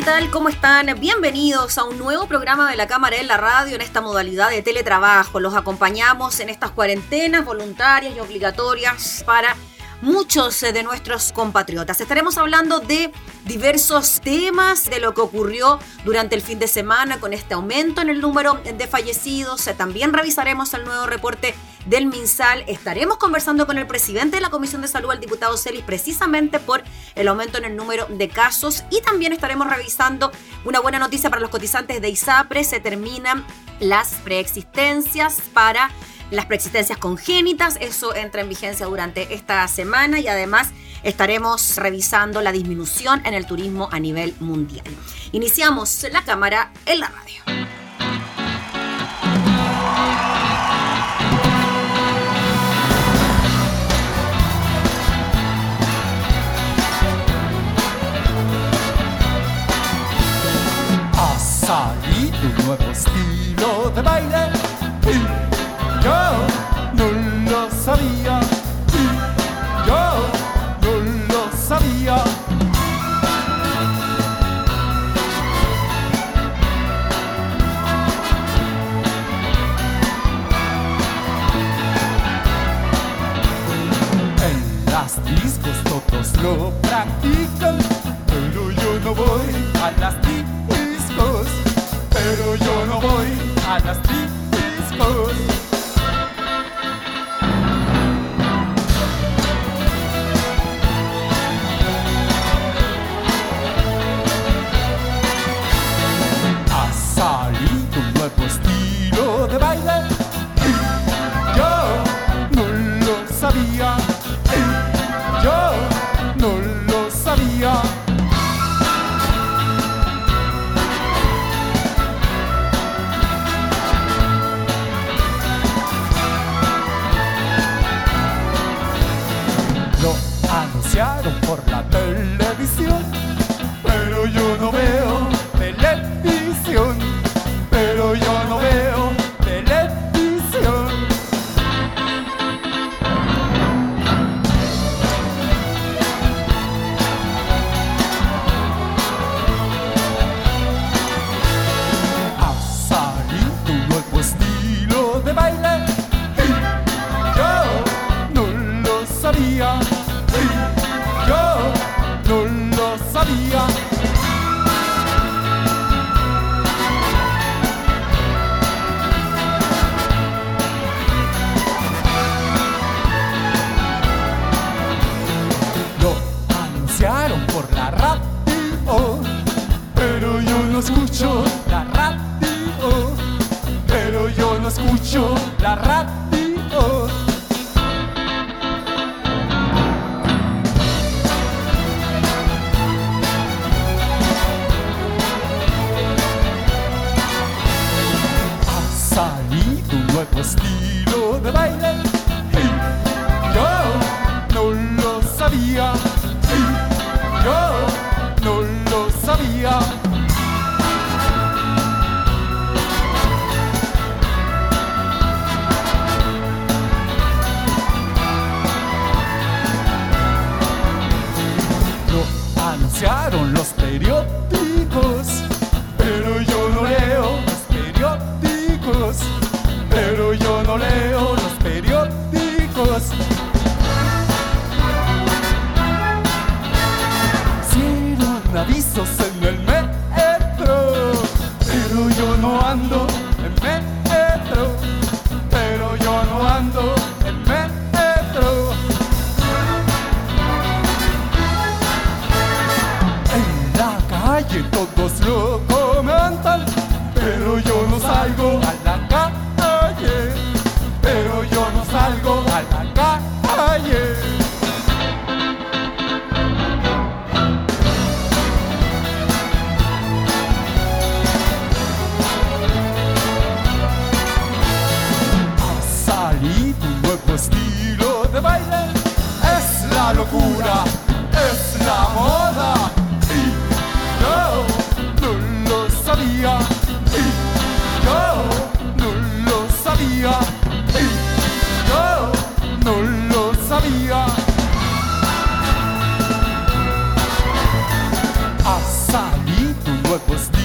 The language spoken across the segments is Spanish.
¿Qué tal? ¿Cómo están? Bienvenidos a un nuevo programa de la Cámara en la Radio en esta modalidad de teletrabajo. Los acompañamos en estas cuarentenas voluntarias y obligatorias para muchos eh, de nuestros compatriotas. Estaremos hablando de diversos temas, de lo que ocurrió durante el fin de semana con este aumento en el número de fallecidos. Eh, también revisaremos el nuevo reporte del MinSal. Estaremos conversando con el presidente de la Comisión de Salud, el diputado Celis, precisamente por el aumento en el número de casos. Y también estaremos revisando una buena noticia para los cotizantes de ISAPRE. Se terminan las preexistencias para las preexistencias congénitas. Eso entra en vigencia durante esta semana y además estaremos revisando la disminución en el turismo a nivel mundial. Iniciamos la cámara en la radio. Ha salido un nuevo estilo de baile lo practican, pero yo no voy a las discos, pero yo no voy a las discos. отпуск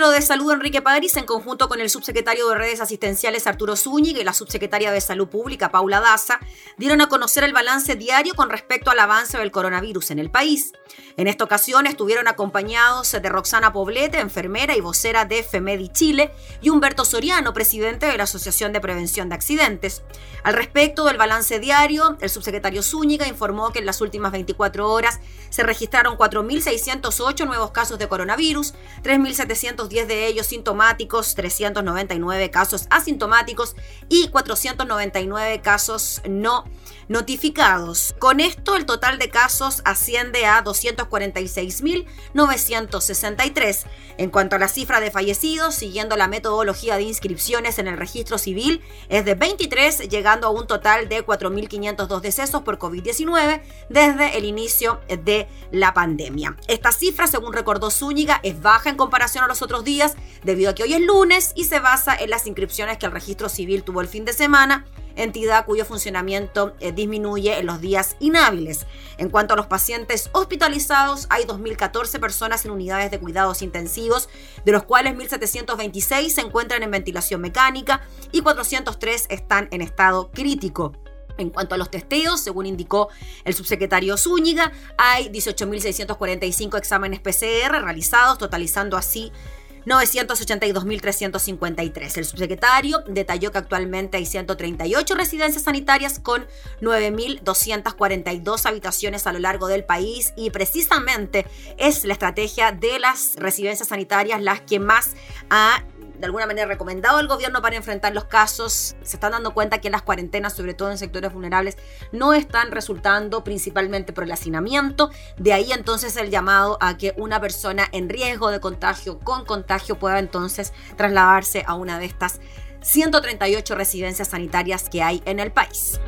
ministro de Salud, Enrique París, en conjunto con el subsecretario de Redes Asistenciales, Arturo Zúñiga, y la subsecretaria de Salud Pública, Paula Daza, dieron a conocer el balance diario con respecto al avance del coronavirus en el país. En esta ocasión estuvieron acompañados de Roxana Poblete, enfermera y vocera de FEMEDI Chile, y Humberto Soriano, presidente de la Asociación de Prevención de Accidentes. Al respecto del balance diario, el subsecretario Zúñiga informó que en las últimas 24 horas se registraron 4.608 nuevos casos de coronavirus, 3.710 de ellos sintomáticos, 399 casos asintomáticos y 499 casos no notificados. Con esto, el total de casos asciende a 246.963. En cuanto a la cifra de fallecidos, siguiendo la metodología de inscripciones en el registro civil, es de 23, llegando a un total de 4.502 decesos por COVID-19 desde el inicio de la pandemia. Esta cifra, según recordó Zúñiga, es baja en comparación a los otros días, debido a que hoy es lunes y se basa en las inscripciones que el registro civil tuvo el fin de semana entidad cuyo funcionamiento eh, disminuye en los días inhábiles. En cuanto a los pacientes hospitalizados, hay 2.014 personas en unidades de cuidados intensivos, de los cuales 1.726 se encuentran en ventilación mecánica y 403 están en estado crítico. En cuanto a los testeos, según indicó el subsecretario Zúñiga, hay 18.645 exámenes PCR realizados, totalizando así 982.353. El subsecretario detalló que actualmente hay 138 residencias sanitarias con 9.242 habitaciones a lo largo del país y precisamente es la estrategia de las residencias sanitarias las que más ha de alguna manera recomendado al gobierno para enfrentar los casos. Se están dando cuenta que las cuarentenas, sobre todo en sectores vulnerables, no están resultando principalmente por el hacinamiento. De ahí entonces el llamado a que una persona en riesgo de contagio con contagio pueda entonces trasladarse a una de estas 138 residencias sanitarias que hay en el país.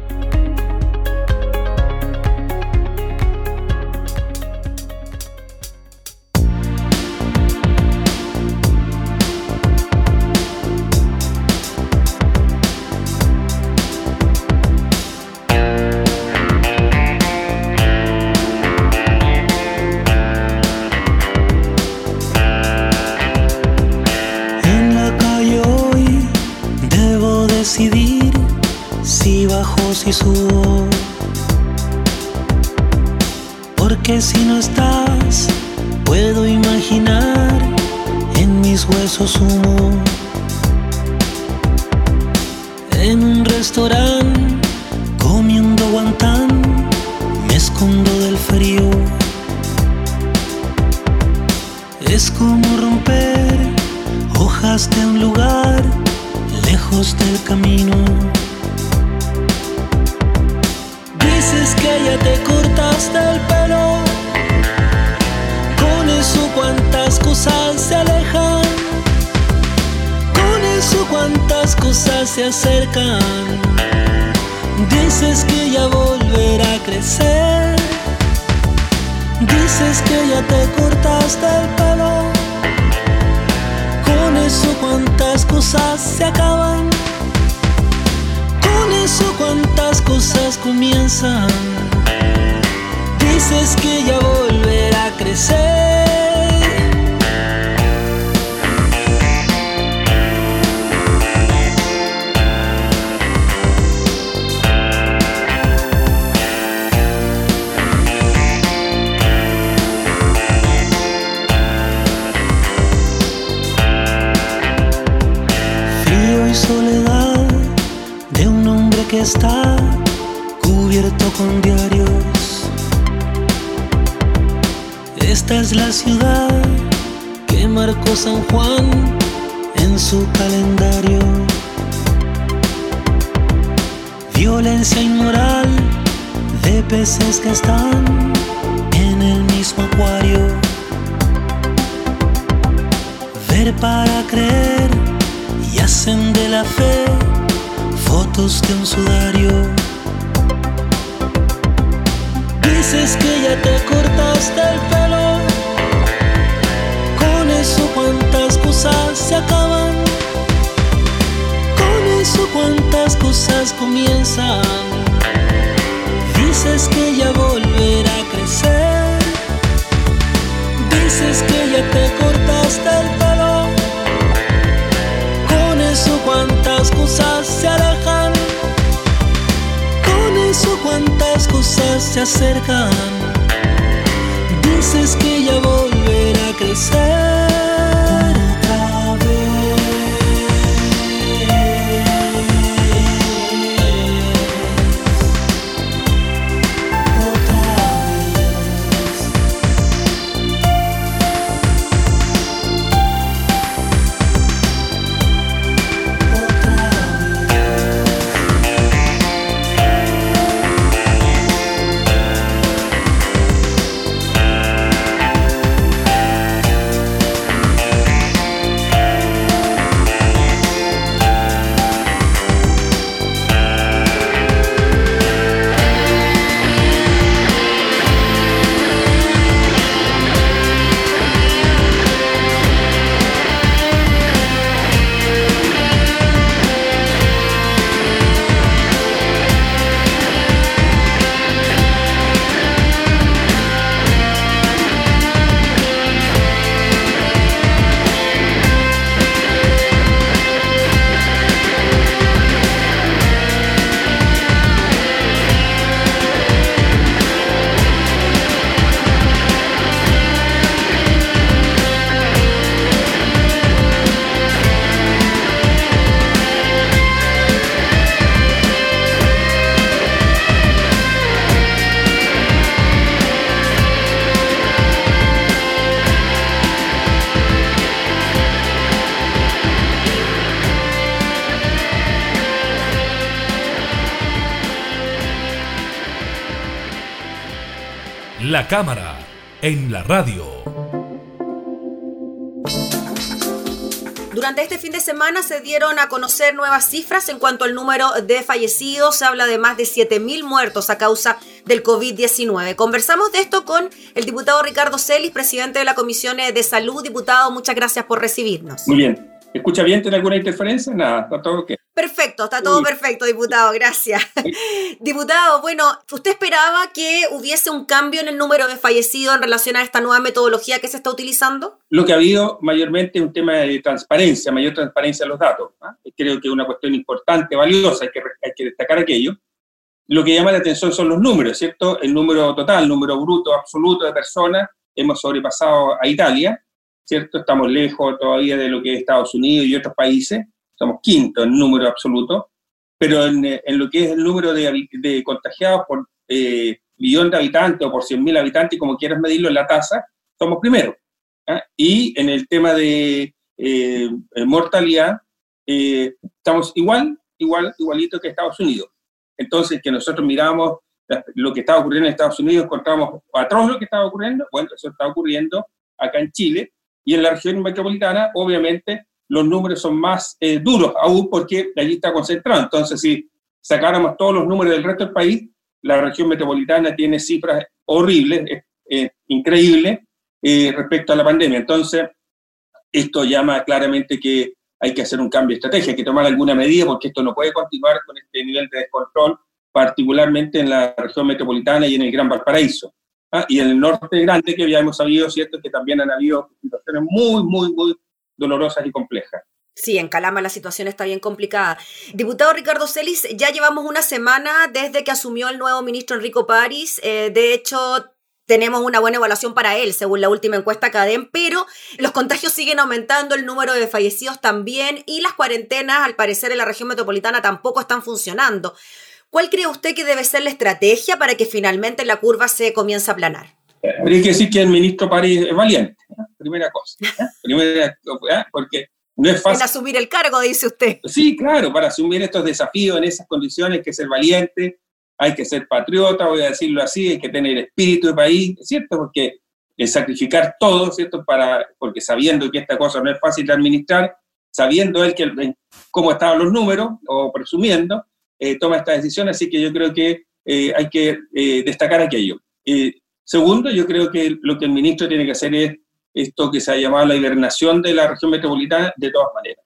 Dices que ya volverá a crecer. Dices que ya te cortaste el pelo. Con eso cuántas cosas se acaban eso cuántas cosas comienzan. Dices que ya volverá a crecer. Esta es la ciudad que marcó San Juan en su calendario. Violencia inmoral de peces que están en el mismo acuario. Ver para creer y hacen de la fe fotos de un sudario. Dices que ya te el pelo. Con eso cuántas cosas se acaban. Con eso cuántas cosas comienzan. Dices que ya volverá a crecer. Dices que ya te cortaste el pelo. Con eso cuántas cosas se alejan. Con eso cuántas cosas se acercan. Ya volverá a crecer. La cámara en la radio. Durante este fin de semana se dieron a conocer nuevas cifras en cuanto al número de fallecidos. Se habla de más de 7.000 muertos a causa del COVID-19. Conversamos de esto con el diputado Ricardo Celis, presidente de la Comisión de Salud. Diputado, muchas gracias por recibirnos. Muy bien. ¿Escucha bien? ¿Tiene alguna interferencia? Nada, está todo ok. Perfecto, está todo perfecto, diputado, gracias. diputado, bueno, ¿usted esperaba que hubiese un cambio en el número de fallecidos en relación a esta nueva metodología que se está utilizando? Lo que ha habido mayormente es un tema de transparencia, mayor transparencia en los datos. ¿ah? Creo que es una cuestión importante, valiosa, hay que, hay que destacar aquello. Lo que llama la atención son los números, ¿cierto? El número total, el número bruto absoluto de personas, hemos sobrepasado a Italia, ¿cierto? Estamos lejos todavía de lo que es Estados Unidos y otros países, somos quinto en número absoluto, pero en, en lo que es el número de, de contagiados por eh, millón de habitantes o por 100.000 habitantes, como quieras medirlo en la tasa, somos primero. ¿ah? Y en el tema de eh, mortalidad, eh, estamos igual, igual, igualito que Estados Unidos. Entonces, que nosotros miramos lo que estaba ocurriendo en Estados Unidos, encontramos atroz lo que estaba ocurriendo, bueno, eso está ocurriendo acá en Chile, y en la región metropolitana, obviamente, los números son más eh, duros aún porque allí está concentrado. Entonces, si sacáramos todos los números del resto del país, la región metropolitana tiene cifras horribles, increíbles, eh, respecto a la pandemia. Entonces, esto llama claramente que hay que hacer un cambio de estrategia, hay que tomar alguna medida porque esto no puede continuar con este nivel de descontrol, particularmente en la región metropolitana y en el Gran Valparaíso. ¿ah? y en el norte grande, que ya hemos sabido, ¿cierto?, que también han habido situaciones muy, muy, muy dolorosas y complejas. Sí, en Calama la situación está bien complicada. Diputado Ricardo Celis, ya llevamos una semana desde que asumió el nuevo ministro Enrico París. Eh, de hecho, tenemos una buena evaluación para él, según la última encuesta CADEM, pero los contagios siguen aumentando, el número de fallecidos también y las cuarentenas, al parecer, en la región metropolitana tampoco están funcionando. ¿Cuál cree usted que debe ser la estrategia para que finalmente la curva se comience a aplanar? Habría que decir que el ministro París es valiente, ¿eh? primera cosa. ¿eh? Primera, ¿eh? porque no es fácil. En asumir el cargo, dice usted. Sí, claro, para asumir estos desafíos en esas condiciones hay que ser valiente, hay que ser patriota, voy a decirlo así, hay que tener espíritu de país, ¿cierto? Porque sacrificar todo, ¿cierto? Para, porque sabiendo que esta cosa no es fácil de administrar, sabiendo él que, cómo estaban los números, o presumiendo, eh, toma esta decisión, así que yo creo que eh, hay que eh, destacar aquello. Segundo, yo creo que lo que el ministro tiene que hacer es esto que se ha llamado la hibernación de la región metropolitana de todas maneras.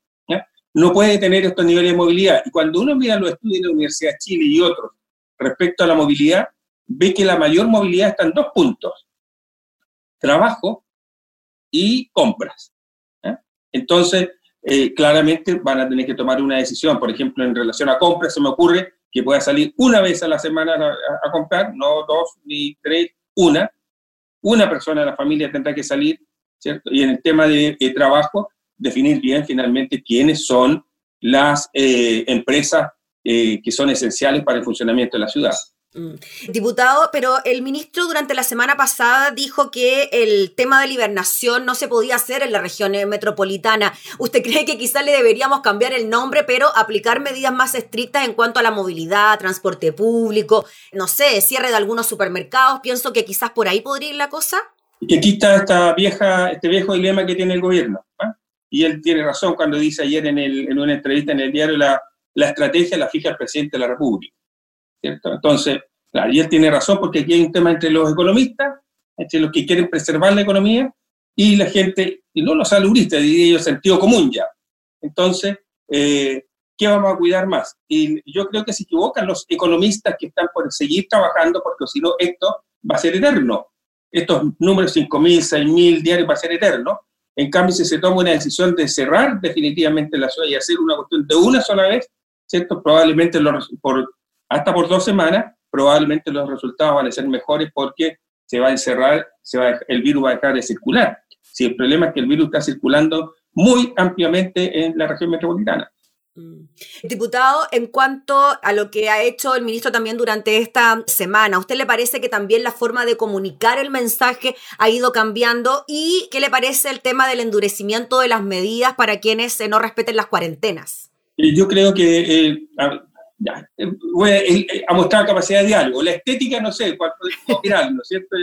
No puede tener estos niveles de movilidad. Y cuando uno mira los estudios de la Universidad de Chile y otros respecto a la movilidad, ve que la mayor movilidad está en dos puntos. Trabajo y compras. Entonces, eh, claramente van a tener que tomar una decisión. Por ejemplo, en relación a compras, se me ocurre que pueda salir una vez a la semana a, comprar, no dos ni tres, una. Una persona de la familia tendrá que salir, ¿cierto? Y en el tema de, trabajo, definir bien finalmente quiénes son las eh, empresas eh, que son esenciales para el funcionamiento de la ciudad. Mm. Diputado, pero el ministro durante la semana pasada dijo que el tema de la hibernación no se podía hacer en la región eh, metropolitana. ¿Usted cree que quizás le deberíamos cambiar el nombre, pero aplicar medidas más estrictas en cuanto a la movilidad, transporte público, no sé, cierre de algunos supermercados? Pienso que quizás por ahí podría ir la cosa. Y aquí está esta vieja, este viejo dilema que tiene el gobierno. ¿ah? Y él tiene razón cuando dice ayer en, en una entrevista en el diario la, la estrategia la fija el presidente de la República. Entonces, claro, y tiene razón porque aquí hay un tema entre los economistas, entre los que quieren preservar la economía, y la gente, y no los saludistas, diría yo, sentido común ya. Entonces, eh, ¿qué vamos a cuidar más? Y yo creo que se equivocan los economistas que están por seguir trabajando, porque si no, esto va a ser eterno. Estos números 5.000, 6.000 diarios va a ser eterno. En cambio, si se toma una decisión de cerrar definitivamente la ciudad y hacer una cuestión de una sola vez, ¿cierto? Probablemente por hasta por dos semanas, probablemente los resultados van a ser mejores porque se va a encerrar, se va el virus va a dejar de circular. Si el problema es que el virus está circulando muy ampliamente en la región metropolitana. Mm. Diputado, en cuanto a lo que ha hecho el ministro también durante esta semana, ¿a usted le parece que también la forma de comunicar el mensaje ha ido cambiando? ¿Y qué le parece el tema del endurecimiento de las medidas para quienes no respeten las cuarentenas? Yo creo que eh, ya, eh, eh, a mostrar capacidad de diálogo. La estética, no sé, cuál podemos opinar, ¿no es cierto?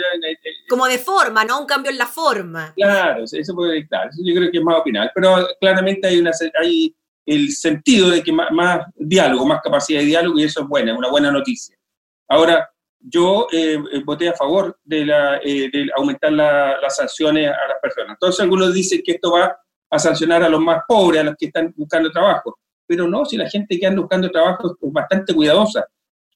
Como de forma, ¿no? Un cambio en la forma. Claro, eso puede, eso yo creo que es más opinar, pero claramente hay, una, hay el sentido de que más, diálogo, más capacidad de diálogo, y eso es buena, es una buena noticia. Ahora, yo eh, voté a favor de, la, de aumentar las sanciones a las personas. Entonces, algunos dicen que esto va a sancionar a los más pobres, a los que están buscando trabajo pero no, si la gente que anda buscando trabajo es bastante cuidadosa.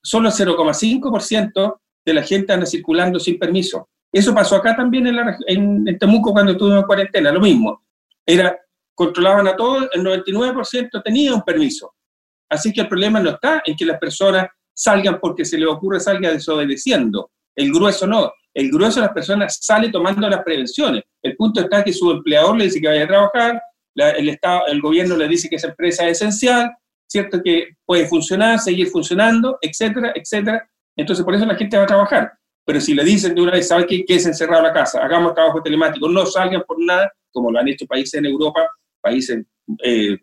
Solo el 0,5% de la gente anda circulando sin permiso. Eso pasó acá también en, en, Temuco cuando estuvimos en cuarentena, lo mismo. Era, controlaban a todos, el 99% tenía un permiso. Así que el problema no está en que las personas salgan porque se les ocurre salga desobedeciendo. El grueso no. El grueso de las personas sale tomando las prevenciones. El punto está que su empleador le dice que vaya a trabajar, el, Estado, el gobierno le dice que esa empresa es esencial, ¿cierto? Que puede funcionar, seguir funcionando, etcétera, etcétera. Entonces, por eso la gente va a trabajar. Pero si le dicen de una vez, ¿sabe qué? Que es encerrado la casa, hagamos trabajo telemático, no salgan por nada, como lo han hecho países en Europa, países, eh,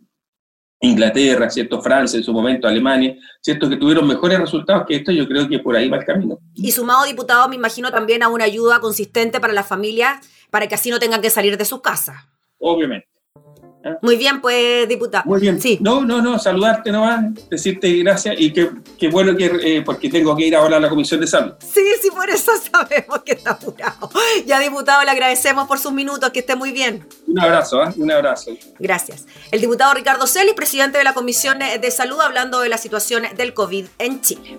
Inglaterra, ¿cierto? Francia en su momento, Alemania, ¿cierto? Que tuvieron mejores resultados que esto, yo creo que por ahí va el camino. Y sumado, diputado, me imagino también a una ayuda consistente para las familias, para que así no tengan que salir de sus casas. Obviamente. Muy bien, pues, diputado. Muy bien. Sí. No, no, no, saludarte nomás, decirte gracias y que, bueno que, eh, porque tengo que ir ahora a la Comisión de Salud. Sí, sí, por eso sabemos que está apurado. Ya, diputado, le agradecemos por sus minutos, que esté muy bien. Un abrazo, ¿eh? un abrazo. Gracias. El diputado Ricardo Celis, presidente de la Comisión de Salud, hablando de la situación del COVID en Chile.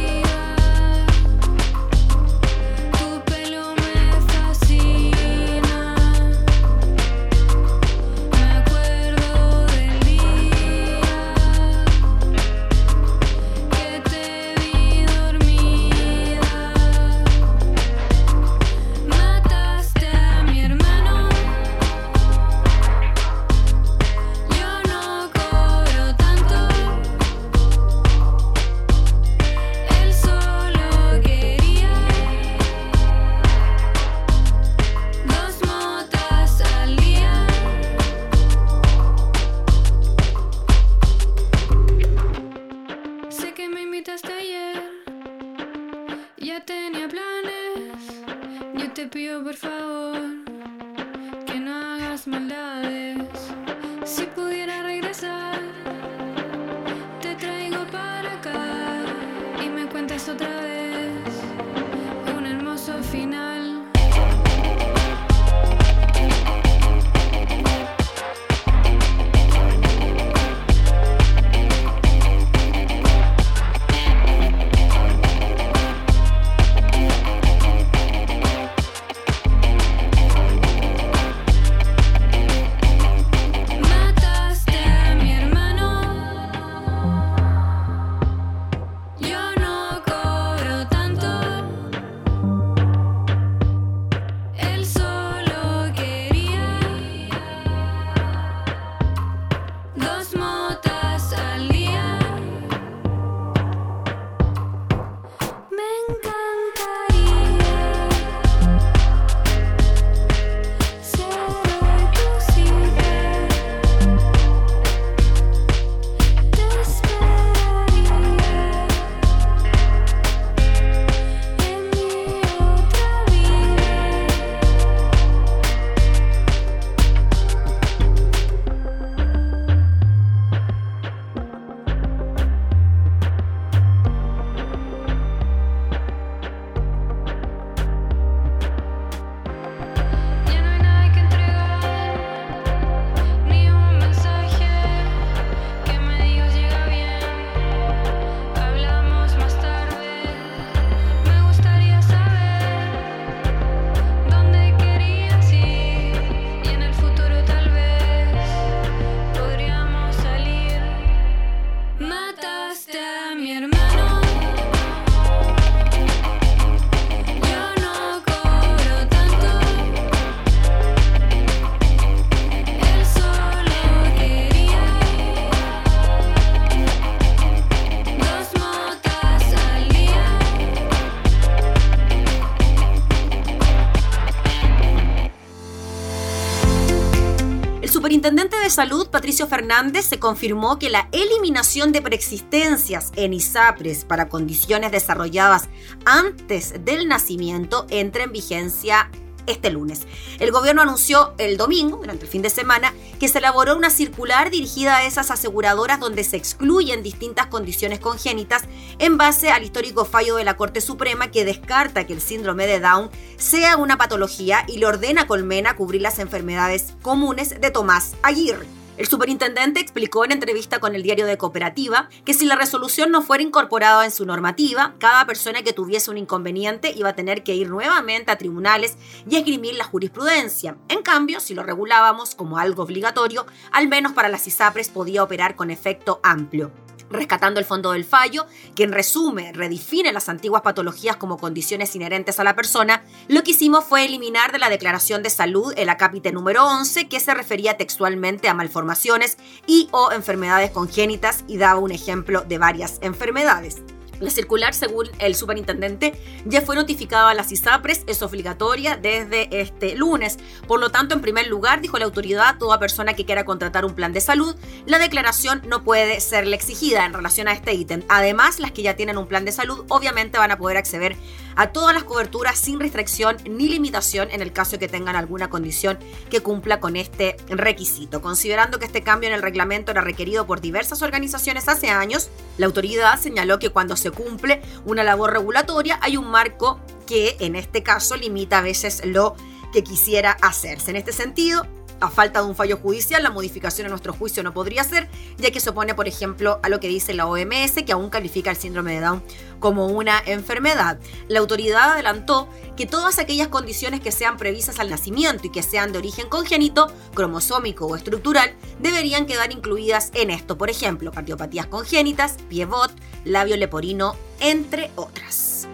Salud, Patricio Fernández, se confirmó que la eliminación de preexistencias en ISAPRES para condiciones desarrolladas antes del nacimiento entra en vigencia este lunes. El gobierno anunció el domingo, durante el fin de semana, que se elaboró una circular dirigida a esas aseguradoras donde se excluyen distintas condiciones congénitas en base al histórico fallo de la Corte Suprema que descarta que el síndrome de Down sea una patología y le ordena a Colmena cubrir las enfermedades comunes de Tomás Aguirre. El superintendente explicó en entrevista con el diario de Cooperativa que si la resolución no fuera incorporada en su normativa, cada persona que tuviese un inconveniente iba a tener que ir nuevamente a tribunales y esgrimir la jurisprudencia. En cambio, si lo regulábamos como algo obligatorio, al menos para las ISAPRES podía operar con efecto amplio rescatando el fondo del fallo, que en resumen redefine las antiguas patologías como condiciones inherentes a la persona, lo que hicimos fue eliminar de la declaración de salud el acápite número 11, que se refería textualmente a malformaciones y o enfermedades congénitas y daba un ejemplo de varias enfermedades. La circular, según el superintendente, ya fue notificada a las ISAPRES, es obligatoria desde este lunes. Por lo tanto, en primer lugar, dijo la autoridad, toda persona que quiera contratar un plan de salud, la declaración no puede serle exigida en relación a este ítem. Además, las que ya tienen un plan de salud obviamente van a poder acceder a todas las coberturas sin restricción ni limitación en el caso que tengan alguna condición que cumpla con este requisito. Considerando que este cambio en el reglamento era requerido por diversas organizaciones hace años, la autoridad señaló que cuando se cumple una labor regulatoria hay un marco que en este caso limita a veces lo que quisiera hacerse. En este sentido, a falta de un fallo judicial, la modificación en nuestro juicio no podría ser, ya que se opone, por ejemplo, a lo que dice la OMS, que aún califica el síndrome de Down como una enfermedad. La autoridad adelantó que todas aquellas condiciones que sean previstas al nacimiento y que sean de origen congénito, cromosómico o estructural, deberían quedar incluidas en esto, por ejemplo, cardiopatías congénitas, piebot, labio leporino, entre otras.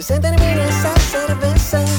Senta em mim nessa cerveça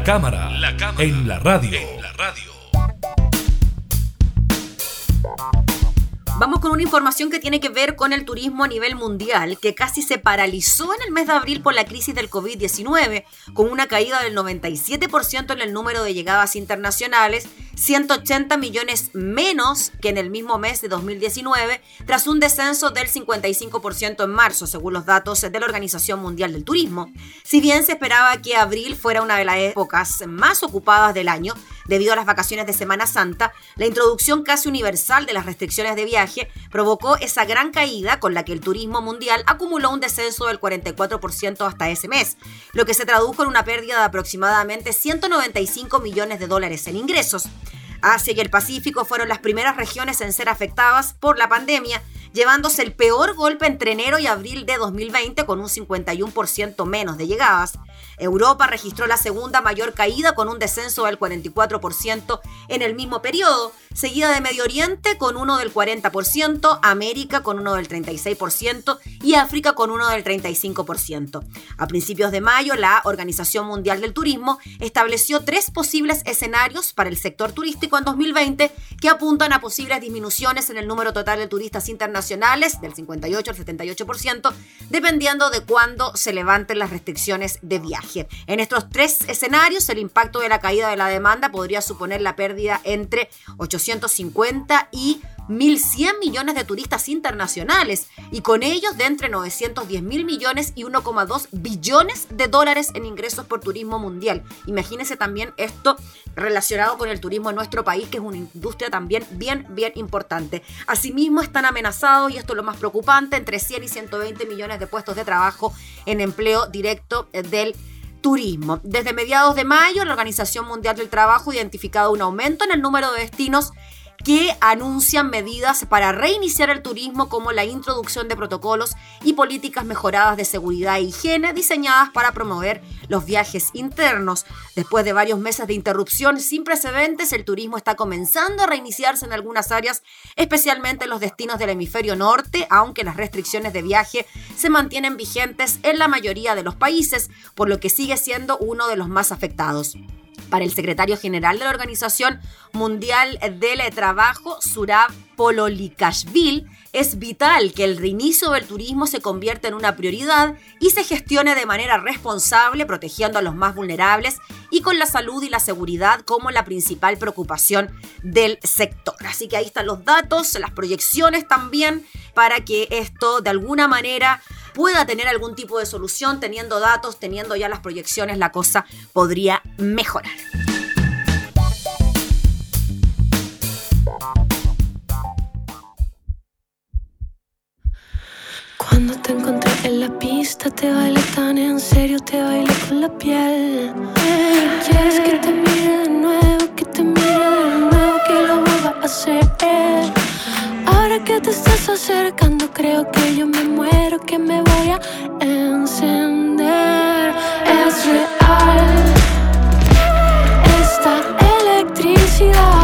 La cámara, la cámara en la radio. En la radio. Vamos con una información que tiene que ver con el turismo a nivel mundial, que casi se paralizó en el mes de abril por la crisis del COVID-19, con una caída del 97% en el número de llegadas internacionales, 180 millones menos que en el mismo mes de 2019, tras un descenso del 55% en marzo, según los datos de la Organización Mundial del Turismo. Si bien se esperaba que abril fuera una de las épocas más ocupadas del año, debido a las vacaciones de Semana Santa, la introducción casi universal de las restricciones de viaje provocó esa gran caída con la que el turismo mundial acumuló un descenso del 44% hasta ese mes, lo que se tradujo en una pérdida de aproximadamente 195 millones de dólares en ingresos. Asia y el Pacífico fueron las primeras regiones en ser afectadas por la pandemia, llevándose el peor golpe entre enero y abril de 2020 con un 51% menos de llegadas. Europa registró la segunda mayor caída con un descenso del 44% en el mismo periodo, seguida de Medio Oriente con uno del 40%, América con uno del 36% y África con uno del 35%. A principios de mayo, la Organización Mundial del Turismo estableció tres posibles escenarios para el sector turístico en 2020 que apuntan a posibles disminuciones en el número total de turistas internacionales del 58 al 78%, dependiendo de cuándo se levanten las restricciones de viaje. En estos tres escenarios, el impacto de la caída de la demanda podría suponer la pérdida entre 850 y 1.100 millones de turistas internacionales y con ellos de entre 910 mil millones y 1,2 billones de dólares en ingresos por turismo mundial. Imagínense también esto relacionado con el turismo en nuestro país, que es una industria también bien, bien importante. Asimismo, están amenazados, y esto es lo más preocupante, entre 100 y 120 millones de puestos de trabajo en empleo directo del turismo. Desde mediados de mayo, la Organización Mundial del Trabajo ha identificado un aumento en el número de destinos que anuncian medidas para reiniciar el turismo como la introducción de protocolos y políticas mejoradas de seguridad e higiene diseñadas para promover los viajes internos. Después de varios meses de interrupción sin precedentes, el turismo está comenzando a reiniciarse en algunas áreas, especialmente en los destinos del hemisferio norte, aunque las restricciones de viaje se mantienen vigentes en la mayoría de los países, por lo que sigue siendo uno de los más afectados. Para el secretario general de la Organización Mundial del Trabajo, Surab Pololikashvili, es vital que el reinicio del turismo se convierta en una prioridad y se gestione de manera responsable, protegiendo a los más vulnerables y con la salud y la seguridad como la principal preocupación del sector. Así que ahí están los datos, las proyecciones también, para que esto de alguna manera pueda tener algún tipo de solución, teniendo datos, teniendo ya las proyecciones, la cosa podría mejorar. Cuando te encontré en la pista, te bailé tan en serio, te bailé con la piel. Quieres que te mire de nuevo, que te mire de nuevo, que lo vuelva a hacer. Ahora que te estás acercando, creo que yo me muero, que me voy a encender. Es real esta electricidad,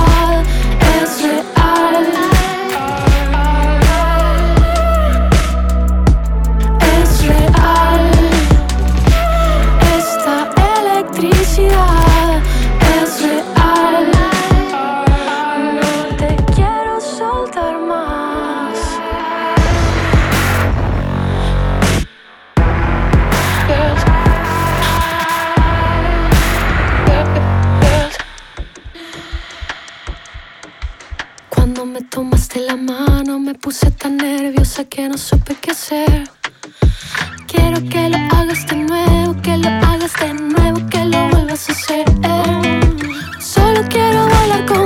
nerviosa que no supe qué hacer. Quiero que lo hagas de nuevo, que lo hagas de nuevo, que lo vuelvas a hacer. Solo quiero bailar contigo,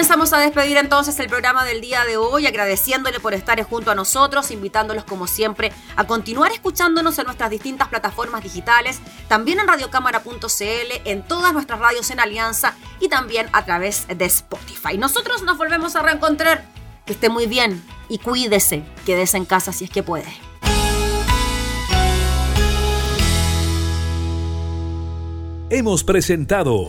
Comenzamos a despedir entonces el programa del día de hoy, agradeciéndole por estar junto a nosotros, invitándolos como siempre a continuar escuchándonos en nuestras distintas plataformas digitales, también en radiocámara.cl, en todas nuestras radios en alianza y también a través de Spotify. Nosotros nos volvemos a reencontrar. Que esté muy bien y cuídese, quédese en casa si es que puede. Hemos presentado